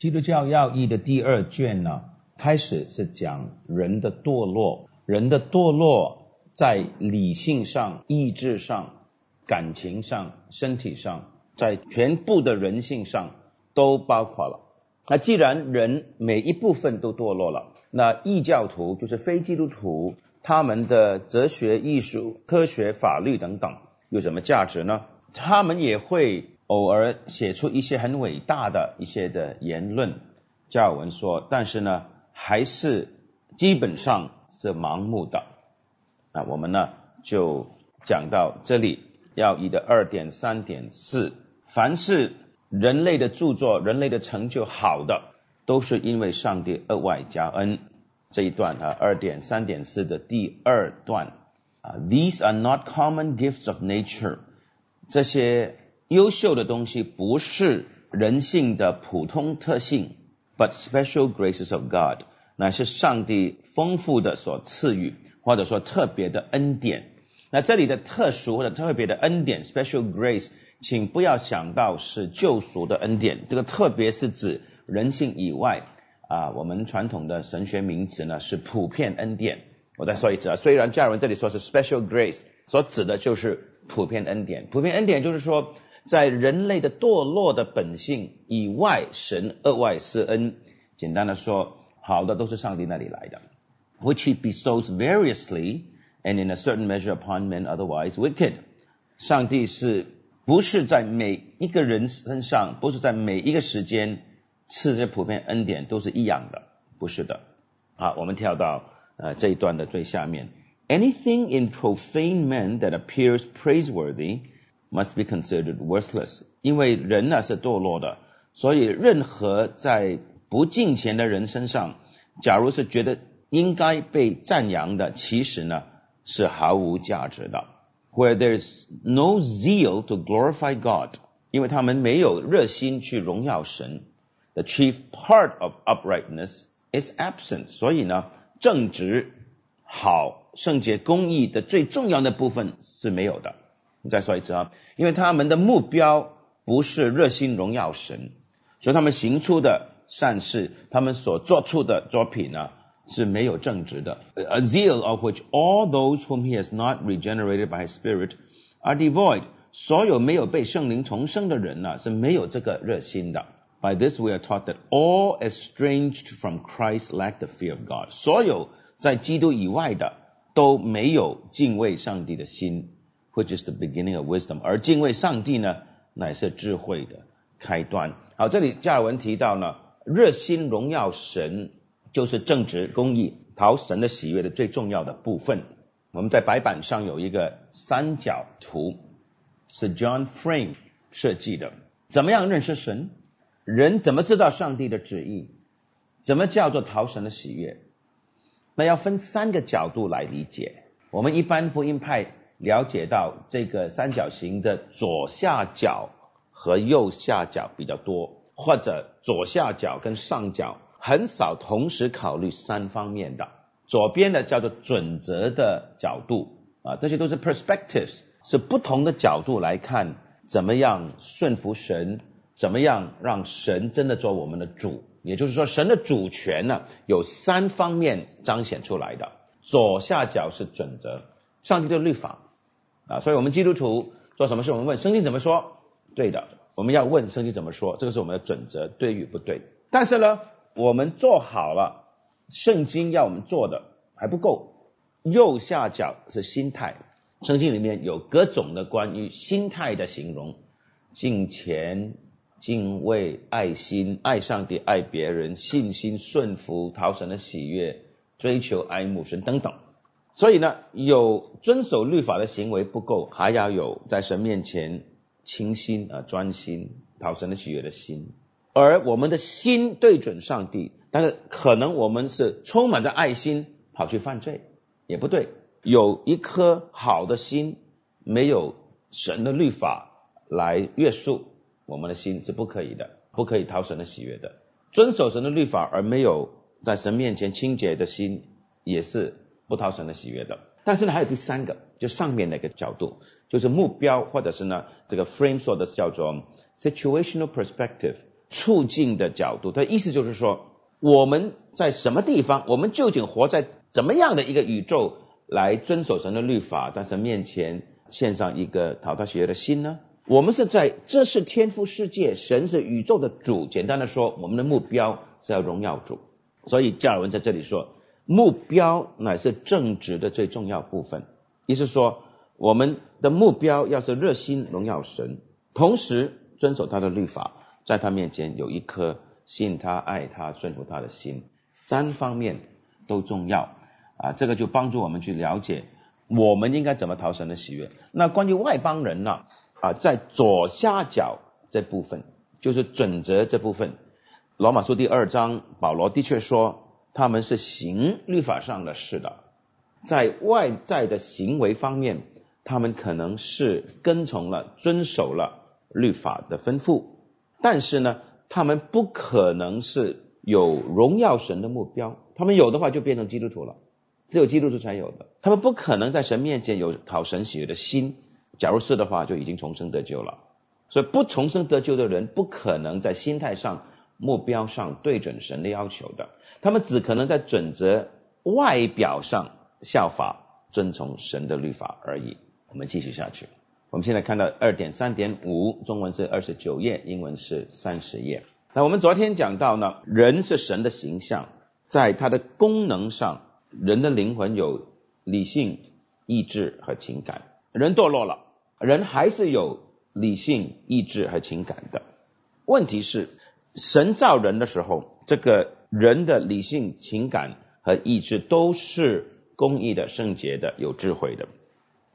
基督教要义的第二卷呢，开始是讲人的堕落，人的堕落在理性上、意志上、感情上、身体上，在全部的人性上都包括了。那既然人每一部分都堕落了，那异教徒就是非基督徒，他们的哲学、艺术、科学、法律等等有什么价值呢？他们也会。偶尔写出一些很伟大的一些的言论，加尔文说，但是呢，还是基本上是盲目的。那我们呢就讲到这里，要义的二点三点四，凡是人类的著作、人类的成就好的，都是因为上帝额外加恩。这一段啊，二点三点四的第二段啊，These are not common gifts of nature，这些。优秀的东西不是人性的普通特性，but special graces of God，乃是上帝丰富的所赐予，或者说特别的恩典。那这里的特殊或者特别的恩典 （special grace），请不要想到是救赎的恩典，这个特别是指人性以外啊。我们传统的神学名词呢是普遍恩典。我再说一次啊，虽然加尔文这里说是 special grace，所指的就是普遍恩典。普遍恩典就是说。在人类的堕落的本性以外，神额外施恩。简单的说，好的都是上帝那里来的，which he bestows variously and in a certain measure upon men otherwise wicked。上帝是不是在每一个人身上，不是在每一个时间赐这普遍恩典都是一样的？不是的。好，我们跳到呃这一段的最下面，anything in profane men that appears praiseworthy。 Must be considered worthless，因为人呢是堕落的，所以任何在不敬虔的人身上，假如是觉得应该被赞扬的，其实呢是毫无价值的。Where there is no zeal to glorify God，因为他们没有热心去荣耀神。The chief part of uprightness is absent，所以呢，正直、好、圣洁、公义的最重要的部分是没有的。再说一次啊，因为他们的目标不是热心荣耀神，所以他们行出的善事，他们所做出的作品呢是没有正直的。A zeal of which all those whom he has not regenerated by his spirit are devoid。所有没有被圣灵重生的人呢是没有这个热心的。By this we are taught that all estranged from Christ lack the fear of God。所有在基督以外的都没有敬畏上帝的心。Which is the beginning of wisdom，而敬畏上帝呢，乃是智慧的开端。好，这里加尔文提到呢，热心荣耀神就是正直、公义、讨神的喜悦的最重要的部分。我们在白板上有一个三角图，是 John Frame 设计的。怎么样认识神？人怎么知道上帝的旨意？怎么叫做讨神的喜悦？那要分三个角度来理解。我们一般福音派。了解到这个三角形的左下角和右下角比较多，或者左下角跟上角很少同时考虑三方面的。左边的叫做准则的角度啊，这些都是 perspectives，是不同的角度来看怎么样顺服神，怎么样让神真的做我们的主。也就是说，神的主权呢有三方面彰显出来的。左下角是准则，上帝的律法。啊，所以我们基督徒做什么事，我们问圣经怎么说？对的，我们要问圣经怎么说，这个是我们的准则，对与不对。但是呢，我们做好了圣经要我们做的还不够。右下角是心态，圣经里面有各种的关于心态的形容：敬虔、敬畏、爱心、爱上帝、爱别人、信心、顺服、讨神的喜悦、追求、爱慕神等等。所以呢，有遵守律法的行为不够，还要有在神面前清心啊、专心讨神的喜悦的心。而我们的心对准上帝，但是可能我们是充满着爱心跑去犯罪，也不对。有一颗好的心，没有神的律法来约束我们的心是不可以的，不可以讨神的喜悦的。遵守神的律法而没有在神面前清洁的心，也是。不讨神的喜悦的，但是呢，还有第三个，就上面那个角度，就是目标，或者是呢，这个 frame 说的叫做 situational perspective，促进的角度，它意思就是说，我们在什么地方，我们究竟活在怎么样的一个宇宙，来遵守神的律法，在神面前献上一个讨他喜悦的心呢？我们是在，这是天赋世界，神是宇宙的主。简单的说，我们的目标是要荣耀主。所以加尔文在这里说，目标乃是正直的最重要部分。意思说，我们的目标要是热心荣耀神，同时遵守他的律法，在他面前有一颗信他、爱他、顺服他的心，三方面都重要啊。这个就帮助我们去了解我们应该怎么讨神的喜悦。那关于外邦人呢？啊，在左下角这部分就是准则这部分，罗马书第二章，保罗的确说他们是行律法上的事的，在外在的行为方面，他们可能是跟从了、遵守了律法的吩咐，但是呢，他们不可能是有荣耀神的目标，他们有的话就变成基督徒了，只有基督徒才有的，他们不可能在神面前有讨神喜悦的心。假如是的话，就已经重生得救了。所以不重生得救的人，不可能在心态上、目标上对准神的要求的。他们只可能在准则外表上效法、遵从神的律法而已。我们继续下去。我们现在看到二点三点五，中文是二十九页，英文是三十页。那我们昨天讲到呢，人是神的形象，在它的功能上，人的灵魂有理性、意志和情感。人堕落了。人还是有理性、意志和情感的。问题是，神造人的时候，这个人的理性、情感和意志都是公义的、圣洁的、有智慧的。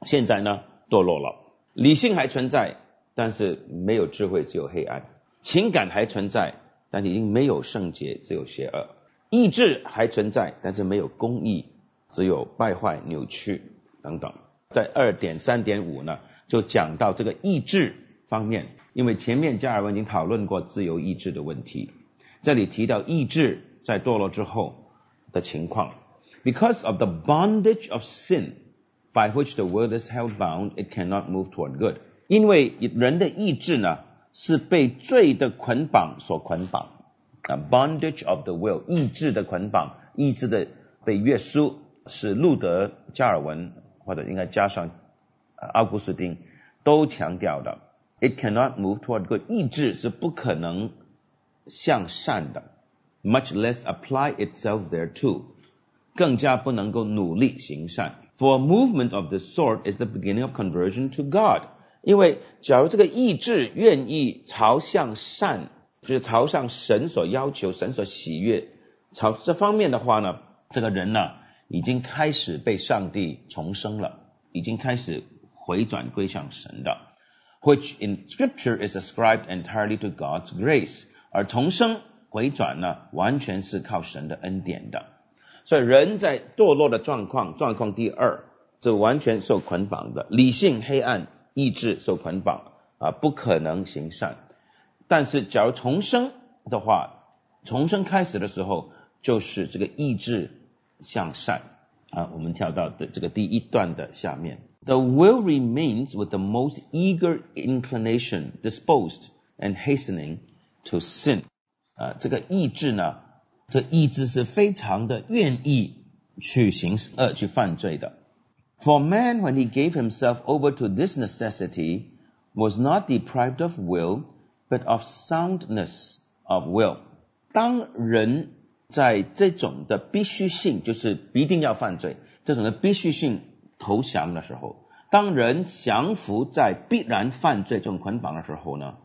现在呢，堕落了，理性还存在，但是没有智慧，只有黑暗；情感还存在，但是已经没有圣洁，只有邪恶；意志还存在，但是没有公义，只有败坏、扭曲等等。在二点三点五呢？就讲到这个意志方面，因为前面加尔文已经讨论过自由意志的问题，这里提到意志在堕落之后的情况。Because of the bondage of sin by which the world is held bound, it cannot move toward good。因为人的意志呢是被罪的捆绑所捆绑啊，bondage of the will，意志的捆绑，意志的被约束，是路德、加尔文或者应该加上。奥古斯丁都强调的，it cannot move toward good，意志是不可能向善的，much less apply itself there too，更加不能够努力行善。For movement of this sort is the beginning of conversion to God，因为假如这个意志愿意朝向善，就是朝向神所要求、神所喜悦，朝这方面的话呢，这个人呢已经开始被上帝重生了，已经开始。回转归向神的，which in Scripture is ascribed entirely to God's grace，而重生回转呢，完全是靠神的恩典的。所以人在堕落的状况，状况第二，这完全受捆绑的，理性黑暗，意志受捆绑啊，不可能行善。但是假如重生的话，重生开始的时候，就是这个意志向善啊。我们跳到的这个第一段的下面。The will remains with the most eager inclination disposed and hastening to sin。啊，这个意志呢，这意志是非常的愿意去行恶、去犯罪的。For man, when he gave himself over to this necessity, was not deprived of will, but of soundness of will。当人 在这种的必须性，就是必定要犯罪，这种的必须性投降的时候，当人降服在必然犯罪这种捆绑的时候呢，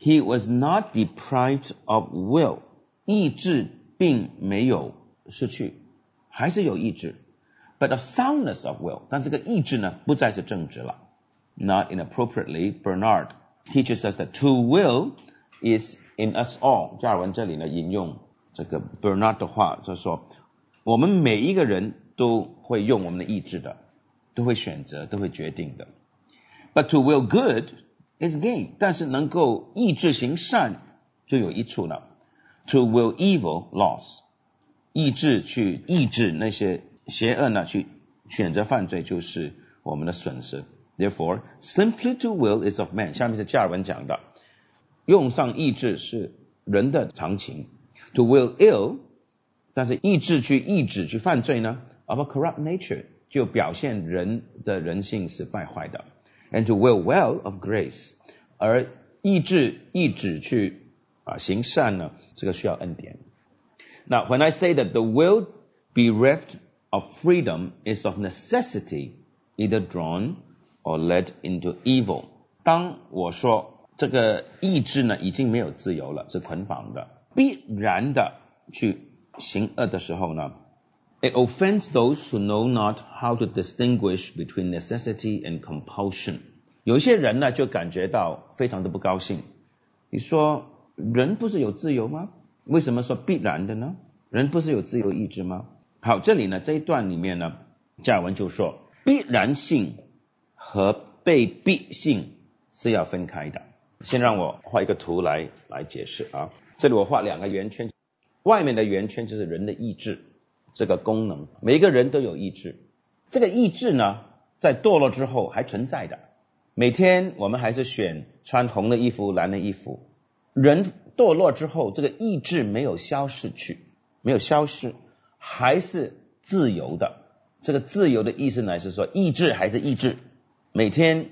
He was not deprived of will，意志并没有失去，还是有意志，but of soundness of will，但这个意志呢不再是正直了。Not inappropriately, Bernard teaches us that to will is in us all。加尔文这里呢引用 这个 Bernard 的话，就说我们每一个人都会用我们的意志的。都会选择，都会决定的。But to will good is gain，但是能够意志行善就有益处了。To will evil loss，意志去抑制那些邪恶呢，去选择犯罪就是我们的损失。Therefore, simply to will is of man。下面是加尔文讲的，用上意志是人的常情。To will ill，但是意志去抑制去犯罪呢？Of a corrupt nature，就表现人的人性是败坏的。And to will well of grace，而意志意志去啊行善呢，这个需要恩典。Now when I say that the will bereft of freedom is of necessity either drawn or led into evil，当我说这个意志呢已经没有自由了，是捆绑的。 必然的去行恶的时候呢，it offends those who know not how to distinguish between necessity and compulsion。有一些人呢就感觉到非常的不高兴。你说人不是有自由吗？为什么说必然的呢？人不是有自由意志吗？好，这里呢这一段里面呢，加尔文就说必然性和被逼性是要分开的。先让我画一个图来来解释啊。这里我画两个圆圈，外面的圆圈就是人的意志这个功能，每一个人都有意志，这个意志呢，在堕落之后还存在的。每天我们还是选穿红的衣服、蓝的衣服。人堕落之后，这个意志没有消失去，没有消失，还是自由的。这个自由的意思呢，是说意志还是意志，每天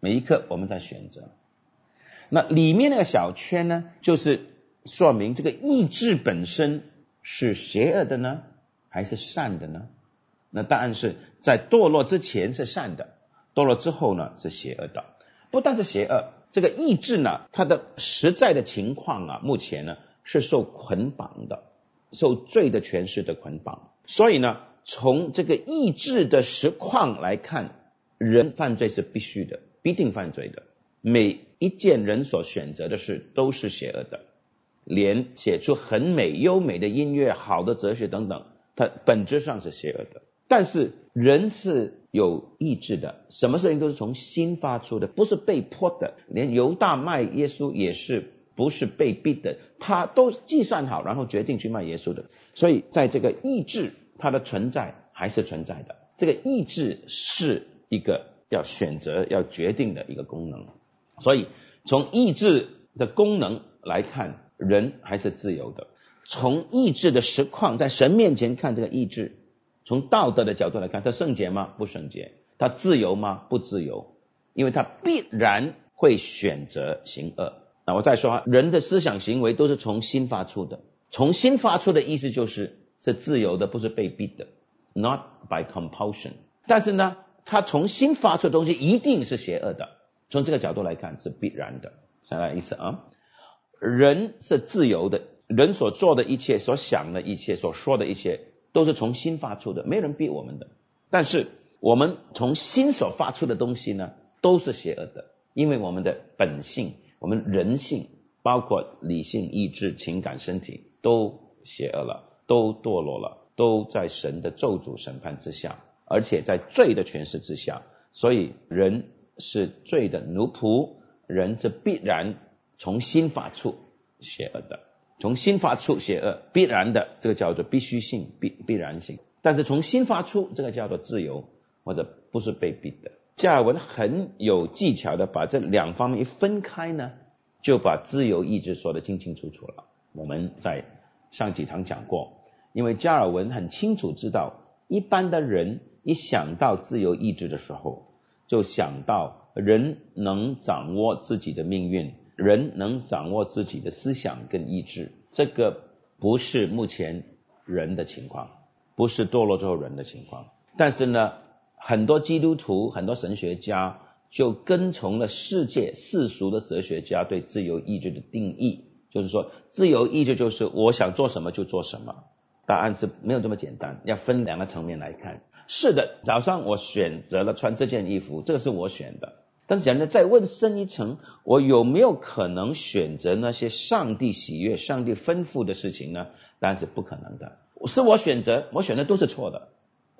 每一刻我们在选择。那里面那个小圈呢，就是。说明这个意志本身是邪恶的呢，还是善的呢？那答案是在堕落之前是善的，堕落之后呢是邪恶的。不但是邪恶，这个意志呢，它的实在的情况啊，目前呢是受捆绑的，受罪的诠释的捆绑。所以呢，从这个意志的实况来看，人犯罪是必须的，必定犯罪的。每一件人所选择的事都是邪恶的。连写出很美、优美的音乐、好的哲学等等，它本质上是邪恶的。但是人是有意志的，什么事情都是从心发出的，不是被迫的。连犹大卖耶稣也是不是被逼的，他都计算好，然后决定去卖耶稣的。所以在这个意志，它的存在还是存在的。这个意志是一个要选择、要决定的一个功能。所以从意志的功能来看。人还是自由的。从意志的实况，在神面前看这个意志，从道德的角度来看，它圣洁吗？不圣洁。它自由吗？不自由。因为它必然会选择行恶。那我再说，人的思想行为都是从心发出的。从心发出的意思就是是自由的，不是被逼的，not by compulsion。但是呢，他从心发出的东西一定是邪恶的。从这个角度来看是必然的。再来一次啊。人是自由的，人所做的一切、所想的一切、所说的一切，都是从心发出的，没人逼我们的。但是我们从心所发出的东西呢，都是邪恶的，因为我们的本性、我们人性，包括理性、意志、情感、身体，都邪恶了，都堕落了，都在神的咒诅审判之下，而且在罪的诠释之下。所以人是罪的奴仆，人是必然。从心发出邪恶的，从心发出邪恶必然的，这个叫做必须性、必必然性。但是从心发出，这个叫做自由，或者不是被逼的。加尔文很有技巧的把这两方面一分开呢，就把自由意志说得清清楚楚了。我们在上几堂讲过，因为加尔文很清楚知道，一般的人一想到自由意志的时候，就想到人能掌握自己的命运。人能掌握自己的思想跟意志，这个不是目前人的情况，不是堕落之后人的情况。但是呢，很多基督徒、很多神学家就跟从了世界世俗的哲学家对自由意志的定义，就是说，自由意志就是我想做什么就做什么。答案是没有这么简单，要分两个层面来看。是的，早上我选择了穿这件衣服，这个是我选的。但是讲呢再问深一层，我有没有可能选择那些上帝喜悦、上帝吩咐的事情呢？当然是不可能的。是我选择，我选的都是错的，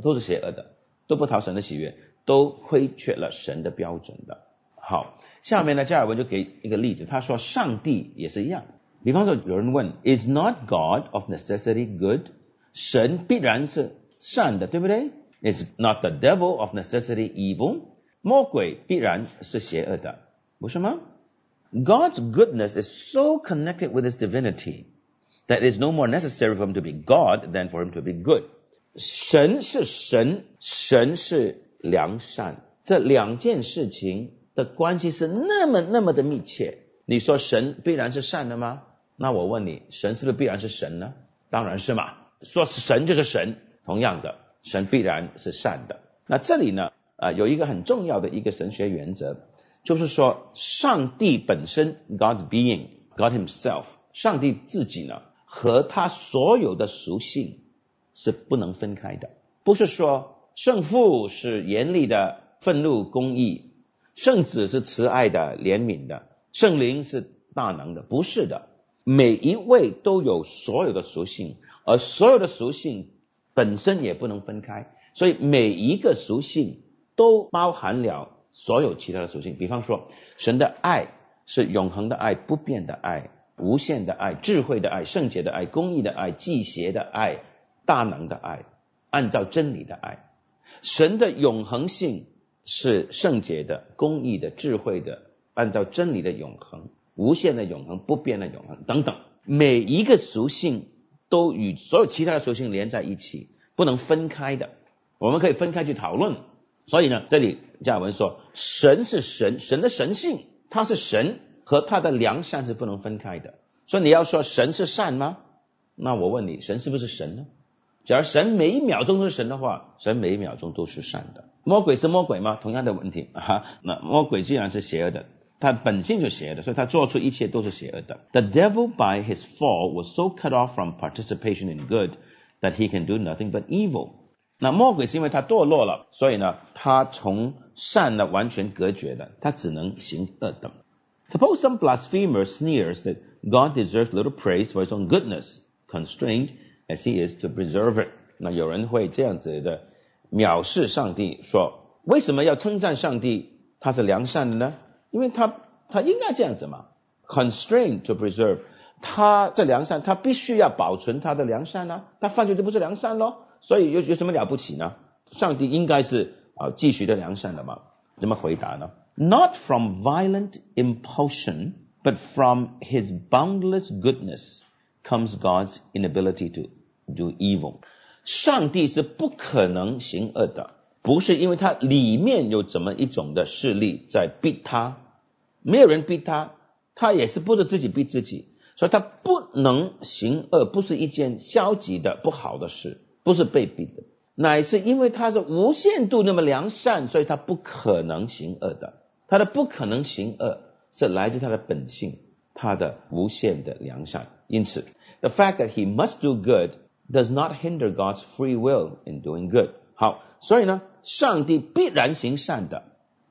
都是邪恶的，都不讨神的喜悦，都亏缺了神的标准的。好，下面呢，加尔文就给一个例子，他说上帝也是一样。比方说，有人问，Is not God of necessity good？神必然是善的，对不对？Is not the devil of necessity evil？魔鬼必然是邪恶的，不是吗？God's goodness is so connected with His divinity that it's no more necessary for Him to be God than for Him to be good. 神是神，神是良善，这两件事情的关系是那么那么的密切。你说神必然是善的吗？那我问你，神是不是必然是神呢？当然是嘛。说是神就是神，同样的，神必然是善的。那这里呢，啊，有一个很重要的一个神学原则，就是说，上帝本身，God's being，God Himself，上帝自己呢，和他所有的属性是不能分开的。不是说圣父是严厉的愤怒公义，圣子是慈爱的怜悯的，圣灵是大能的，不是的。每一位都有所有的属性，而所有的属性本身也不能分开，所以每一个属性都包含了所有其他的属性。比方说，神的爱是永恒的爱、不变的爱、无限的爱、智慧的爱、圣洁的爱、公义的爱、祭邪的爱、大能的爱、按照真理的爱。神的永恒性是圣洁的、公义的、智慧的、按照真理的永恒。无限的永恒、不变的永恒等等，每一个属性都与所有其他的属性连在一起，不能分开的。我们可以分开去讨论。所以呢，这里加尔文说，神是神，神的神性，他是神，和他的良善是不能分开的。所以你要说神是善吗？那我问你，神是不是神呢？假如神每一秒钟都是神的话，神每一秒钟都是善的。魔鬼是魔鬼吗？同样的问题啊，那魔鬼既然是邪恶的。他本性就邪恶的，所以他做出一切都是邪恶的。The devil by his fall was so cut off from participation in good that he can do nothing but evil。那魔鬼是因为他堕落了，所以呢，他从善呢完全隔绝了，他只能行恶等。Suppose some blasphemer sneers that God deserves little praise for his own goodness, constrained as he is to preserve it。那有人会这样子的藐视上帝，说为什么要称赞上帝？他是良善的呢？因为他他应该这样子嘛，constrain to preserve，他这良善，他必须要保存他的良善呢，他犯罪就不是良善咯，所以有有什么了不起呢？上帝应该是啊继续的良善的嘛？怎么回答呢？Not from violent impulsion, but from His boundless goodness comes God's inability to do evil。上帝是不可能行恶的。不是因为他里面有怎么一种的势力在逼他，没有人逼他，他也是不是自己逼自己，所以他不能行恶，不是一件消极的不好的事，不是被逼的，乃是因为他是无限度那么良善，所以他不可能行恶的，他的不可能行恶是来自他的本性，他的无限的良善，因此，the fact that he must do good does not hinder God's free will in doing good。好，所以呢。上帝必然行善的，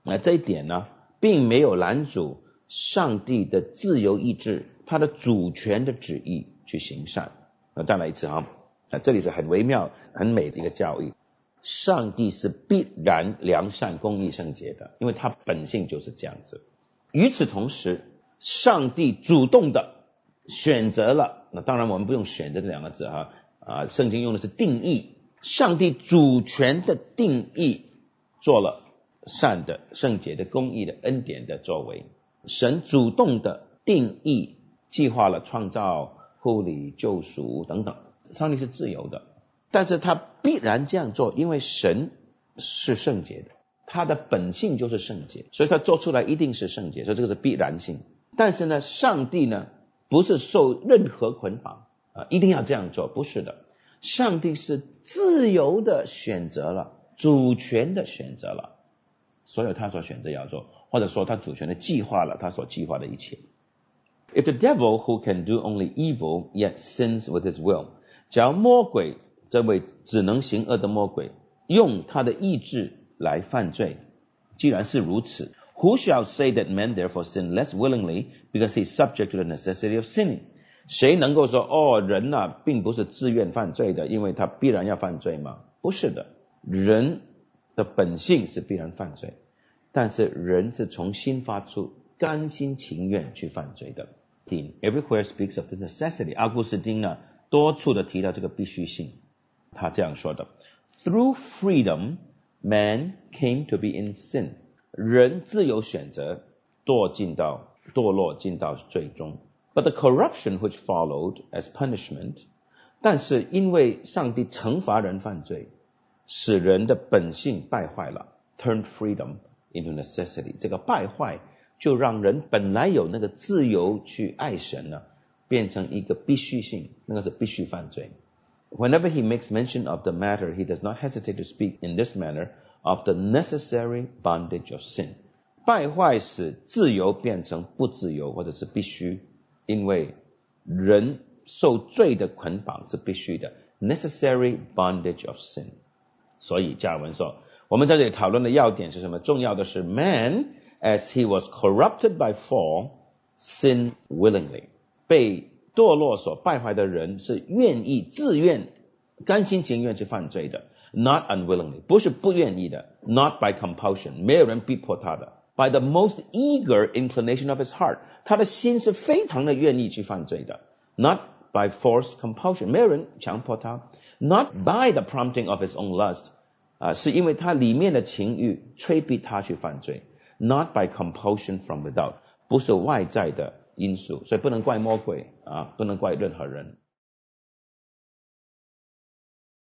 那这一点呢，并没有拦阻上帝的自由意志，他的主权的旨意去行善。那再来一次哈，啊，这里是很微妙、很美的一个教义。上帝是必然良善、公义、圣洁的，因为他本性就是这样子。与此同时，上帝主动的选择了，那当然我们不用选择这两个字哈，啊，圣经用的是定义。上帝主权的定义做了善的、圣洁的、公义的、恩典的作为。神主动的定义计划了创造、护理、救赎等等。上帝是自由的，但是他必然这样做，因为神是圣洁的，他的本性就是圣洁，所以他做出来一定是圣洁，所以这个是必然性。但是呢，上帝呢不是受任何捆绑啊，一定要这样做，不是的。上帝是自由的选择了，主权的选择了，所有他所选择要做，或者说他主权的计划了他所计划的一切。If the devil who can do only evil yet sins with his will，假如魔鬼这位只能行恶的魔鬼用他的意志来犯罪，既然是如此，Who shall say that men therefore sin less willingly because he is subject to the necessity of sinning？谁能够说哦，人呐，并不是自愿犯罪的，因为他必然要犯罪吗？不是的，人的本性是必然犯罪，但是人是从心发出，甘心情愿去犯罪的。Everywhere speaks of the necessity。阿古斯丁呢，多处的提到这个必须性。他这样说的：Through freedom, man came to be in sin。人自由选择，堕进到堕落进到最终。But the corruption which followed as punishment，但是因为上帝惩罚人犯罪，使人的本性败坏了，turned freedom into necessity。这个败坏就让人本来有那个自由去爱神呢，变成一个必须性，那个是必须犯罪。Whenever he makes mention of the matter, he does not hesitate to speak in this manner of the necessary bondage of sin。败坏使自由变成不自由，或者是必须，因为人受罪的捆绑是必须的，necessary bondage of sin。所以加尔文说，我们在这里讨论的要点是什么？重要的是，man as he was corrupted by fall, sin willingly。 被堕落所败坏的人是愿意、自愿、甘心情愿去犯罪的，not unwillingly，不是不愿意的，not by compulsion，没有人逼迫他的。by the most eager inclination of his heart，他的心是非常的愿意去犯罪的，not by forced compulsion，没有人强迫他，not by the prompting of his own lust，啊，是因为他里面的情欲催逼他去犯罪，not by compulsion from without，不是外在的因素，所以不能怪魔鬼啊，不能怪任何人。